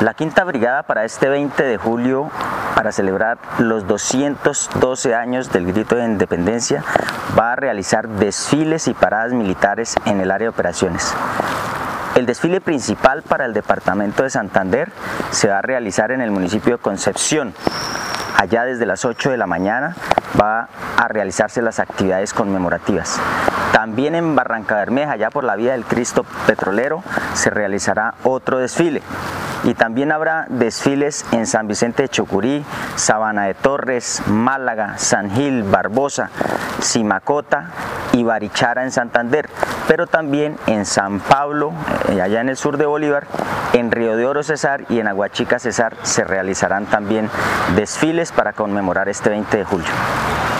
La quinta brigada para este 20 de julio, para celebrar los 212 años del grito de independencia, va a realizar desfiles y paradas militares en el área de operaciones. El desfile principal para el departamento de Santander se va a realizar en el municipio de Concepción. Allá desde las 8 de la mañana va a realizarse las actividades conmemorativas. También en Barranca Bermeja, allá por la vía del Cristo Petrolero, se realizará otro desfile y también habrá desfiles en San Vicente de Chucurí, Sabana de Torres, Málaga, San Gil, Barbosa, Simacota y Barichara en Santander, pero también en San Pablo, eh, allá en el sur de Bolívar, en Río de Oro Cesar y en Aguachica Cesar se realizarán también desfiles para conmemorar este 20 de julio.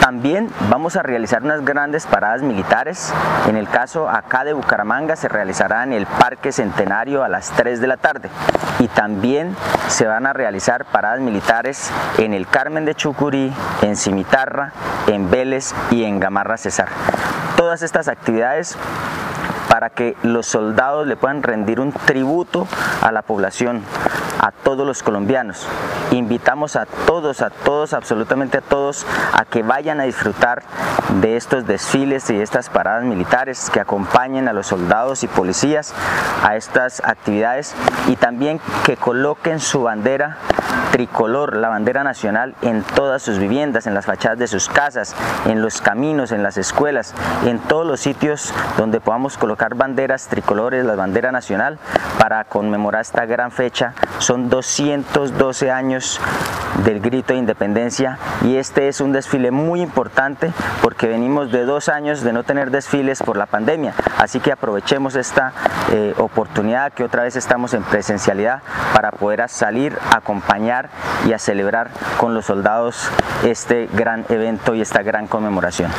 También vamos a realizar unas grandes paradas militares. En el caso acá de Bucaramanga se realizará en el Parque Centenario a las 3 de la tarde. Y también se van a realizar paradas militares en el Carmen de Chucurí, en Cimitarra, en Vélez y en Gamarra Cesar. Todas estas actividades para que los soldados le puedan rendir un tributo a la población, a todos los colombianos. Invitamos a todos, a todos, absolutamente a todos, a que vayan a disfrutar de estos desfiles y estas paradas militares, que acompañen a los soldados y policías a estas actividades y también que coloquen su bandera tricolor, la bandera nacional en todas sus viviendas, en las fachadas de sus casas, en los caminos, en las escuelas, en todos los sitios donde podamos colocar banderas tricolores, la bandera nacional, para conmemorar esta gran fecha. Son 212 años del grito de independencia y este es un desfile muy importante porque venimos de dos años de no tener desfiles por la pandemia, así que aprovechemos esta eh, oportunidad que otra vez estamos en presencialidad para poder salir, acompañar y a celebrar con los soldados este gran evento y esta gran conmemoración.